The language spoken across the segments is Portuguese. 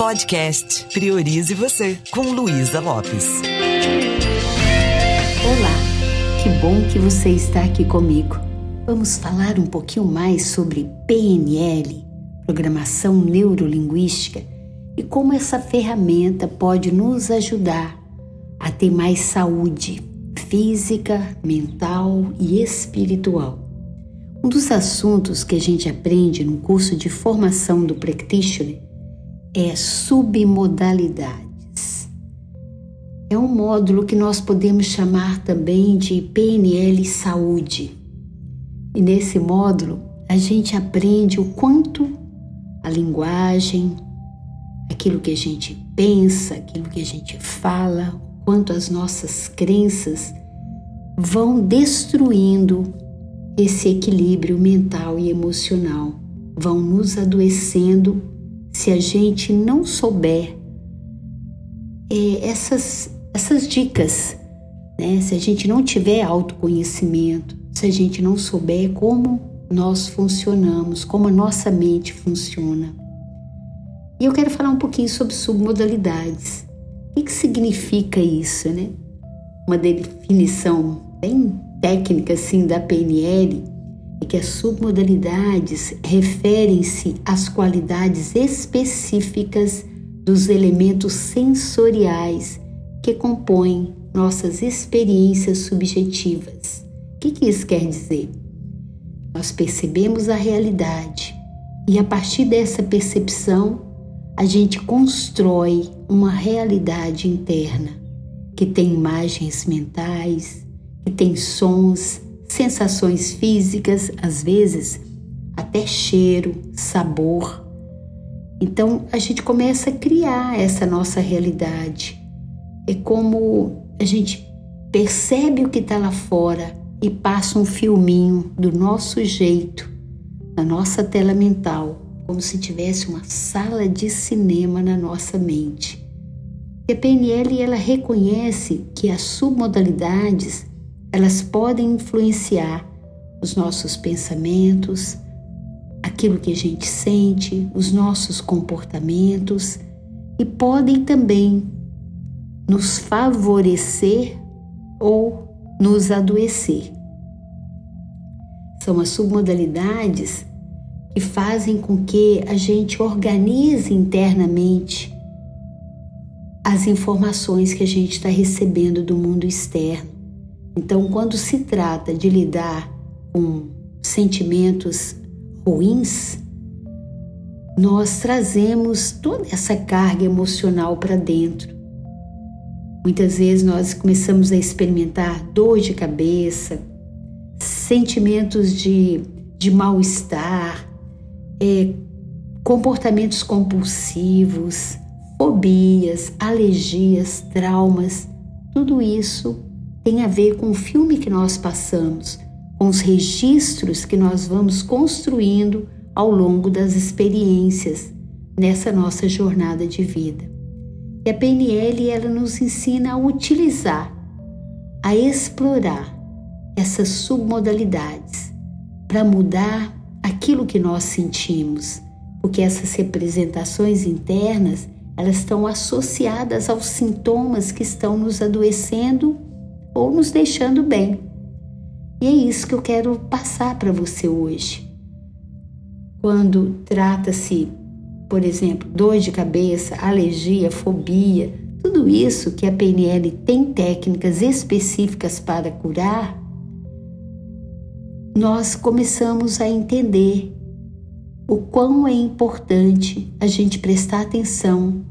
Podcast Priorize Você, com Luísa Lopes. Olá, que bom que você está aqui comigo. Vamos falar um pouquinho mais sobre PNL, Programação Neurolinguística, e como essa ferramenta pode nos ajudar a ter mais saúde física, mental e espiritual. Um dos assuntos que a gente aprende no curso de formação do practitioner é submodalidades. É um módulo que nós podemos chamar também de PNL Saúde. E nesse módulo a gente aprende o quanto a linguagem, aquilo que a gente pensa, aquilo que a gente fala, o quanto as nossas crenças vão destruindo esse equilíbrio mental e emocional, vão nos adoecendo se a gente não souber é, essas, essas dicas, né? se a gente não tiver autoconhecimento, se a gente não souber como nós funcionamos, como a nossa mente funciona. E eu quero falar um pouquinho sobre submodalidades. O que, que significa isso, né? Uma definição bem técnica assim da PNL é que as submodalidades referem-se às qualidades específicas dos elementos sensoriais que compõem nossas experiências subjetivas. O que, que isso quer dizer? Nós percebemos a realidade e, a partir dessa percepção, a gente constrói uma realidade interna que tem imagens mentais, que tem sons, sensações físicas, às vezes até cheiro, sabor. Então a gente começa a criar essa nossa realidade. É como a gente percebe o que está lá fora e passa um filminho do nosso jeito na nossa tela mental, como se tivesse uma sala de cinema na nossa mente. E a PNL ela reconhece que as submodalidades elas podem influenciar os nossos pensamentos, aquilo que a gente sente, os nossos comportamentos e podem também nos favorecer ou nos adoecer. São as submodalidades que fazem com que a gente organize internamente as informações que a gente está recebendo do mundo externo então, quando se trata de lidar com sentimentos ruins, nós trazemos toda essa carga emocional para dentro. Muitas vezes nós começamos a experimentar dor de cabeça, sentimentos de, de mal-estar, é, comportamentos compulsivos, fobias, alergias, traumas, tudo isso tem a ver com o filme que nós passamos, com os registros que nós vamos construindo ao longo das experiências nessa nossa jornada de vida. E a PNL ela nos ensina a utilizar, a explorar essas submodalidades para mudar aquilo que nós sentimos, porque essas representações internas elas estão associadas aos sintomas que estão nos adoecendo ou nos deixando bem. E é isso que eu quero passar para você hoje. Quando trata-se, por exemplo, dor de cabeça, alergia, fobia, tudo isso que a PNL tem técnicas específicas para curar, nós começamos a entender o quão é importante a gente prestar atenção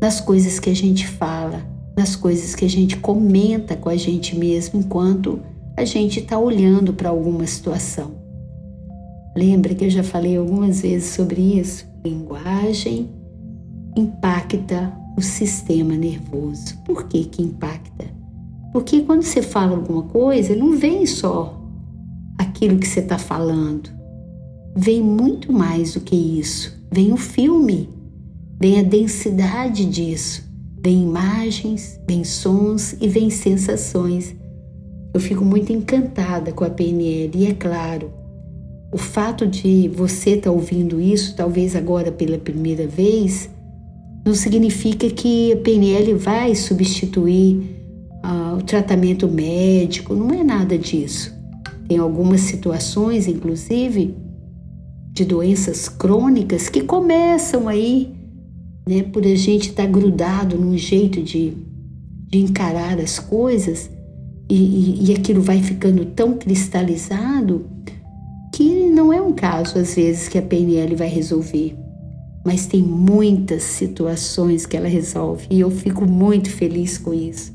nas coisas que a gente fala, nas coisas que a gente comenta com a gente mesmo enquanto a gente está olhando para alguma situação. Lembra que eu já falei algumas vezes sobre isso? Linguagem impacta o sistema nervoso. Por que que impacta? Porque quando você fala alguma coisa, não vem só aquilo que você está falando. Vem muito mais do que isso. Vem o filme, vem a densidade disso vem imagens, vem sons e vem sensações. Eu fico muito encantada com a PNL e é claro, o fato de você estar tá ouvindo isso, talvez agora pela primeira vez, não significa que a PNL vai substituir ah, o tratamento médico, não é nada disso. Tem algumas situações, inclusive, de doenças crônicas que começam aí, né, por a gente estar tá grudado num jeito de, de encarar as coisas e, e, e aquilo vai ficando tão cristalizado que não é um caso, às vezes, que a PNL vai resolver. Mas tem muitas situações que ela resolve e eu fico muito feliz com isso.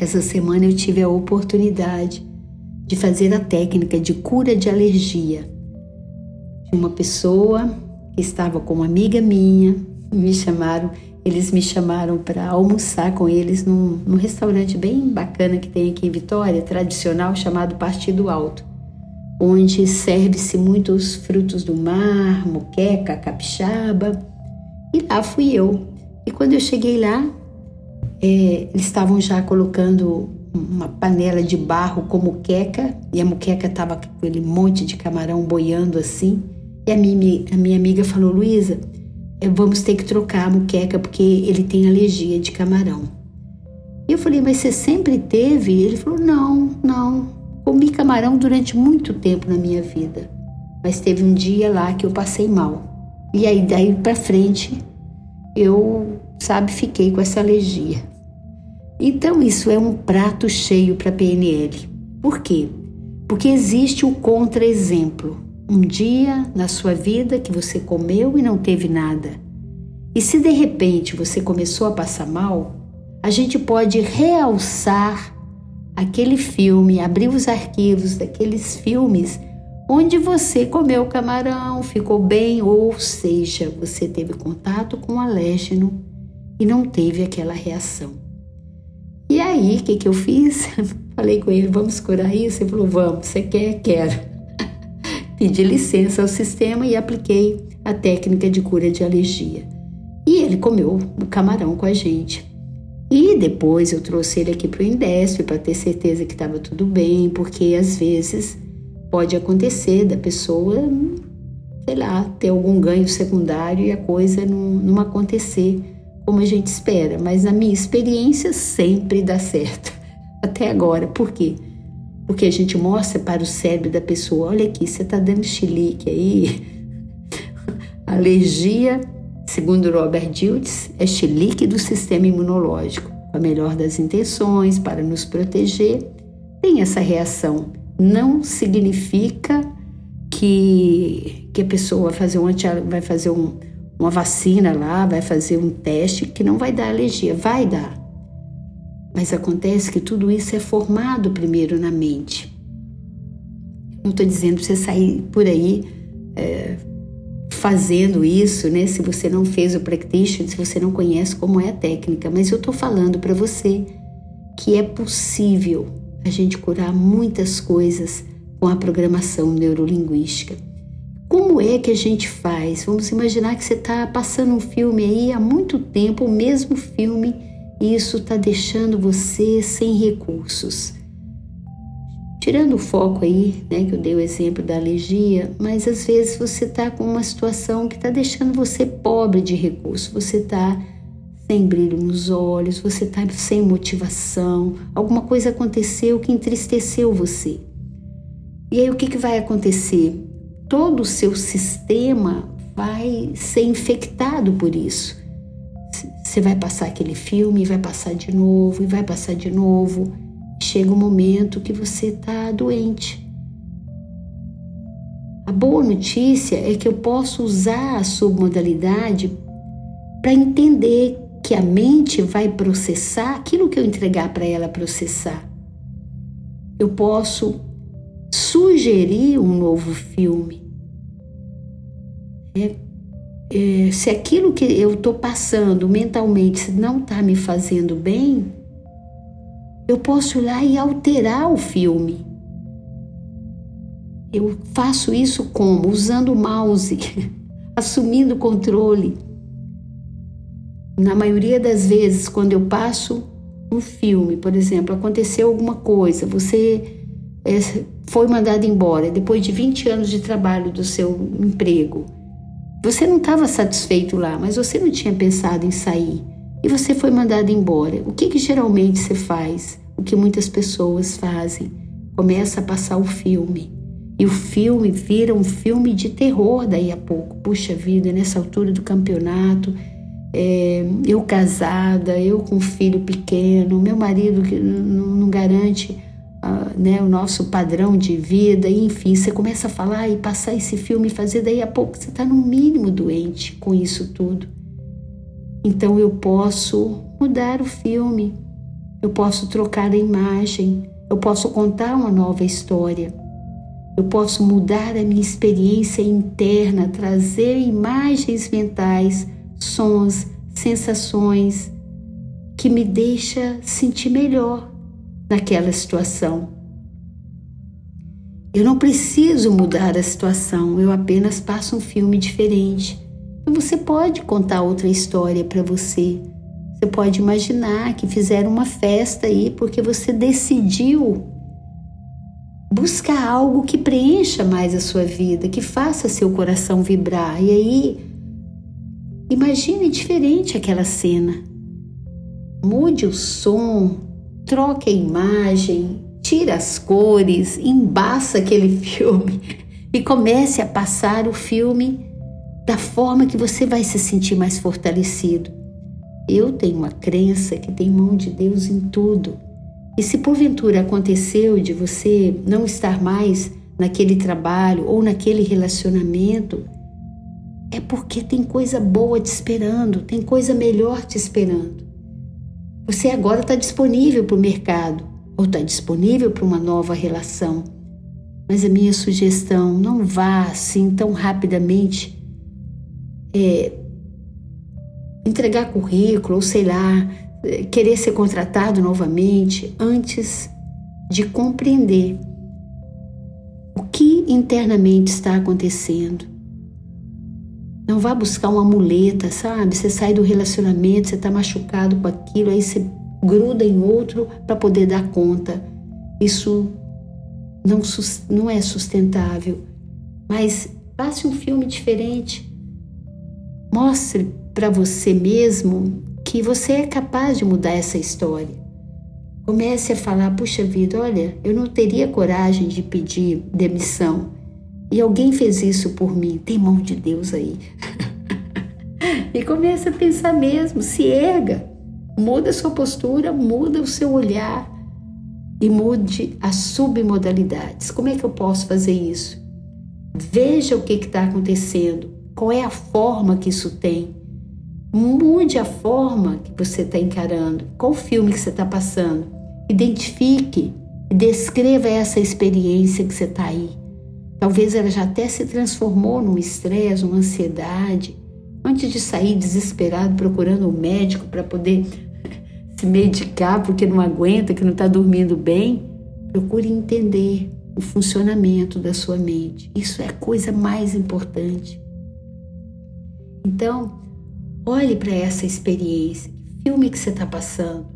Essa semana eu tive a oportunidade de fazer a técnica de cura de alergia de uma pessoa que estava com uma amiga minha, me chamaram, eles me chamaram para almoçar com eles num, num restaurante bem bacana que tem aqui em Vitória, tradicional, chamado Partido Alto onde serve-se muitos frutos do mar, moqueca, capixaba. E lá fui eu. E quando eu cheguei lá, é, eles estavam já colocando uma panela de barro com moqueca, e a moqueca estava com aquele monte de camarão boiando assim. E a minha, a minha amiga falou: Luísa, vamos ter que trocar a moqueca porque ele tem alergia de camarão. Eu falei: Mas você sempre teve? Ele falou: Não, não. Comi camarão durante muito tempo na minha vida, mas teve um dia lá que eu passei mal. E aí daí para frente eu, sabe, fiquei com essa alergia. Então isso é um prato cheio para PNL. Por quê? Porque existe o contra-exemplo. Um dia na sua vida que você comeu e não teve nada. E se de repente você começou a passar mal, a gente pode realçar aquele filme, abrir os arquivos daqueles filmes onde você comeu camarão, ficou bem, ou seja, você teve contato com o alérgeno e não teve aquela reação. E aí, o que, que eu fiz? Falei com ele, vamos curar isso? Ele falou, vamos, você quer? Quero. Pedi licença ao sistema e apliquei a técnica de cura de alergia. E ele comeu o camarão com a gente. E depois eu trouxe ele aqui para o Indesp para ter certeza que estava tudo bem, porque às vezes pode acontecer da pessoa, sei lá, ter algum ganho secundário e a coisa não, não acontecer como a gente espera. Mas na minha experiência sempre dá certo, até agora. Por quê? Porque a gente mostra para o cérebro da pessoa: olha aqui, você está dando chilique aí, alergia Segundo Robert Diltz, é chilique do sistema imunológico, com a melhor das intenções para nos proteger, tem essa reação. Não significa que, que a pessoa vai fazer, um, vai fazer um, uma vacina lá, vai fazer um teste que não vai dar alergia. Vai dar. Mas acontece que tudo isso é formado primeiro na mente. Não estou dizendo para você sair por aí é, fazendo isso, né? Se você não fez o practitioner, se você não conhece como é a técnica, mas eu estou falando para você que é possível a gente curar muitas coisas com a programação neurolinguística. Como é que a gente faz? Vamos imaginar que você está passando um filme aí há muito tempo, o mesmo filme, isso está deixando você sem recursos. Tirando o foco aí, né, que eu dei o exemplo da alergia, mas às vezes você está com uma situação que está deixando você pobre de recursos, você está sem brilho nos olhos, você está sem motivação, alguma coisa aconteceu que entristeceu você. E aí o que, que vai acontecer? Todo o seu sistema vai ser infectado por isso. Você vai passar aquele filme, vai passar de novo, e vai passar de novo chega um momento que você está doente. A boa notícia é que eu posso usar a submodalidade para entender que a mente vai processar aquilo que eu entregar para ela processar. Eu posso sugerir um novo filme. É, é, se aquilo que eu estou passando mentalmente não está me fazendo bem, eu posso ir lá e alterar o filme. Eu faço isso como? Usando o mouse, assumindo o controle. Na maioria das vezes, quando eu passo um filme, por exemplo, aconteceu alguma coisa, você é, foi mandado embora depois de 20 anos de trabalho do seu emprego. Você não estava satisfeito lá, mas você não tinha pensado em sair e você foi mandado embora. O que, que geralmente você faz? O que muitas pessoas fazem? Começa a passar o filme. E o filme vira um filme de terror daí a pouco. Puxa vida, nessa altura do campeonato, é, eu casada, eu com um filho pequeno, meu marido que não, não garante né, o nosso padrão de vida, enfim, você começa a falar e passar esse filme e fazer, daí a pouco você está no mínimo doente com isso tudo. Então eu posso mudar o filme, eu posso trocar a imagem, eu posso contar uma nova história. Eu posso mudar a minha experiência interna, trazer imagens mentais, sons, sensações que me deixa sentir melhor naquela situação. Eu não preciso mudar a situação, eu apenas passo um filme diferente. E você pode contar outra história para você. Você pode imaginar que fizeram uma festa aí porque você decidiu buscar algo que preencha mais a sua vida, que faça seu coração vibrar. E aí, imagine diferente aquela cena. Mude o som, troque a imagem, tira as cores, embaça aquele filme e comece a passar o filme da forma que você vai se sentir mais fortalecido. Eu tenho uma crença que tem mão de Deus em tudo. E se porventura aconteceu de você não estar mais naquele trabalho ou naquele relacionamento, é porque tem coisa boa te esperando, tem coisa melhor te esperando. Você agora está disponível para o mercado ou está disponível para uma nova relação. Mas a minha sugestão, não vá assim tão rapidamente é, entregar currículo ou sei lá, querer ser contratado novamente antes de compreender o que internamente está acontecendo. Não vá buscar uma muleta, sabe? Você sai do relacionamento, você está machucado com aquilo, aí você gruda em outro para poder dar conta. Isso não, não é sustentável. Mas passe um filme diferente. Mostre para você mesmo que você é capaz de mudar essa história. Comece a falar: puxa vida, olha, eu não teria coragem de pedir demissão e alguém fez isso por mim. Tem mão de Deus aí. e comece a pensar mesmo, se erga, muda sua postura, muda o seu olhar e mude as submodalidades. Como é que eu posso fazer isso? Veja o que está acontecendo, qual é a forma que isso tem. Mude a forma que você está encarando, qual filme que você está passando. Identifique descreva essa experiência que você está aí. Talvez ela já até se transformou num estresse, uma ansiedade. Antes de sair desesperado procurando um médico para poder se medicar porque não aguenta, que não está dormindo bem, procure entender o funcionamento da sua mente. Isso é a coisa mais importante. Então, olhe para essa experiência. Filme que você está passando?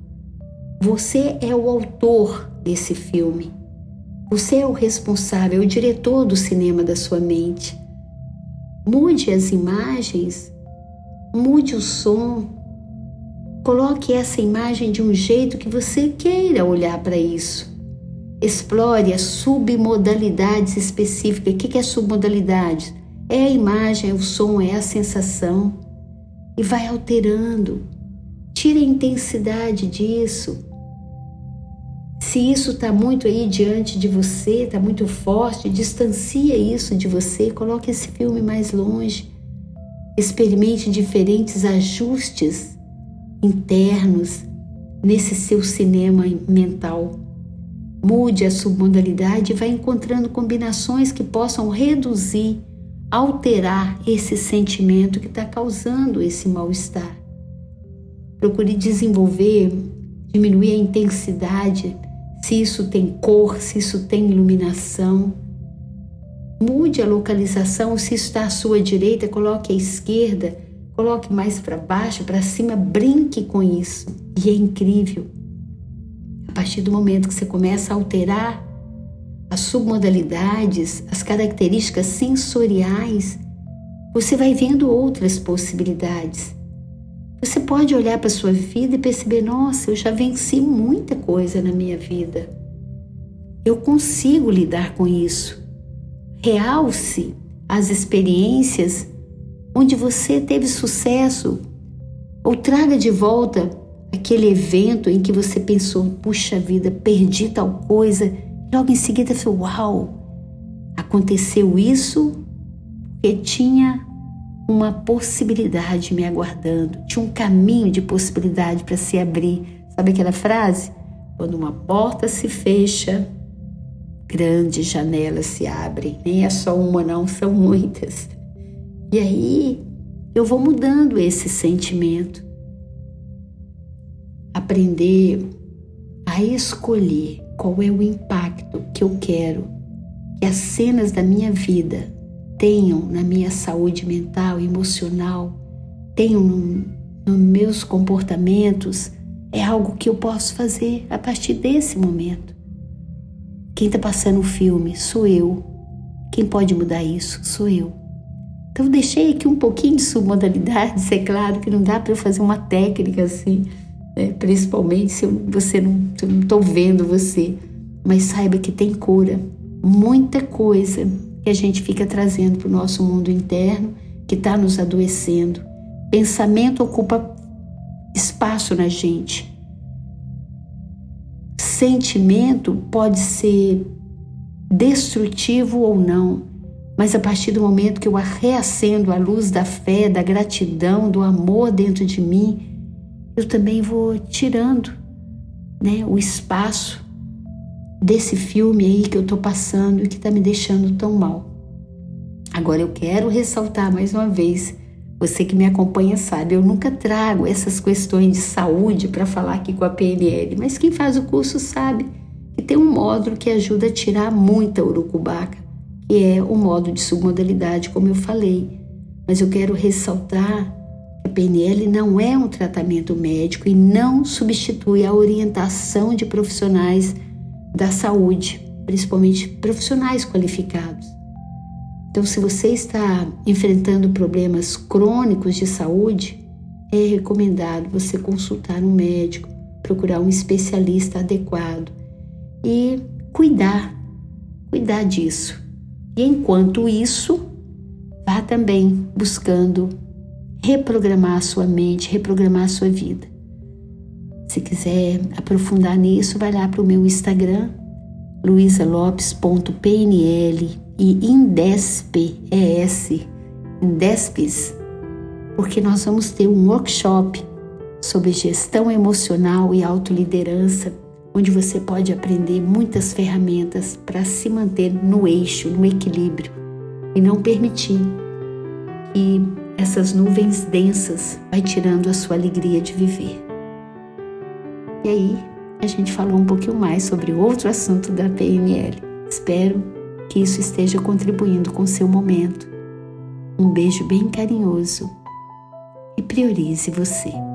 Você é o autor desse filme. Você é o responsável, é o diretor do cinema da sua mente. Mude as imagens, mude o som, coloque essa imagem de um jeito que você queira olhar para isso. Explore as submodalidades específicas. O que é submodalidade? É a imagem, é o som, é a sensação. E vai alterando. Tire a intensidade disso. Se isso está muito aí diante de você, está muito forte, distancia isso de você, coloque esse filme mais longe. Experimente diferentes ajustes internos nesse seu cinema mental. Mude a submodalidade e vá encontrando combinações que possam reduzir, alterar esse sentimento que está causando esse mal-estar. Procure desenvolver, diminuir a intensidade se isso tem cor, se isso tem iluminação. Mude a localização, se está à sua direita, coloque à esquerda, coloque mais para baixo, para cima, brinque com isso. E é incrível. A partir do momento que você começa a alterar as submodalidades, as características sensoriais, você vai vendo outras possibilidades. Você pode olhar para a sua vida e perceber: nossa, eu já venci muita coisa na minha vida. Eu consigo lidar com isso. Realce as experiências onde você teve sucesso ou traga de volta aquele evento em que você pensou: puxa vida, perdi tal coisa. Logo em seguida, falou: uau, aconteceu isso porque tinha uma possibilidade me aguardando, tinha um caminho de possibilidade para se abrir. Sabe aquela frase? Quando uma porta se fecha, grandes janelas se abrem. Nem é só uma, não, são muitas. E aí eu vou mudando esse sentimento. Aprender a escolher qual é o impacto que eu quero que as cenas da minha vida tenham na minha saúde mental emocional, tenham nos meus comportamentos, é algo que eu posso fazer a partir desse momento. Quem está passando o filme sou eu. Quem pode mudar isso sou eu. Então deixei aqui um pouquinho de submodalidades, é claro que não dá para eu fazer uma técnica assim, né? principalmente se eu, você se eu não estou vendo você, mas saiba que tem cura, muita coisa que a gente fica trazendo para o nosso mundo interno, que está nos adoecendo. Pensamento ocupa espaço na gente. Sentimento pode ser destrutivo ou não, mas a partir do momento que eu reacendo a luz da fé, da gratidão, do amor dentro de mim, eu também vou tirando né, o espaço desse filme aí que eu tô passando e que tá me deixando tão mal. Agora eu quero ressaltar mais uma vez, você que me acompanha sabe, eu nunca trago essas questões de saúde para falar aqui com a PNL, mas quem faz o curso sabe que tem um módulo que ajuda a tirar muita urucubaca, que é o modo de submodalidade, como eu falei. Mas eu quero ressaltar que a PNL não é um tratamento médico e não substitui a orientação de profissionais da saúde, principalmente profissionais qualificados. Então, se você está enfrentando problemas crônicos de saúde, é recomendado você consultar um médico, procurar um especialista adequado e cuidar, cuidar disso. E enquanto isso, vá também buscando reprogramar a sua mente, reprogramar a sua vida. Se quiser aprofundar nisso, vai lá para o meu Instagram, luisalopes.pnl e Indesp, ES, Indespes, porque nós vamos ter um workshop sobre gestão emocional e autoliderança, onde você pode aprender muitas ferramentas para se manter no eixo, no equilíbrio e não permitir que essas nuvens densas vai tirando a sua alegria de viver. E aí a gente falou um pouquinho mais sobre outro assunto da PNL. Espero que isso esteja contribuindo com o seu momento. Um beijo bem carinhoso e priorize você.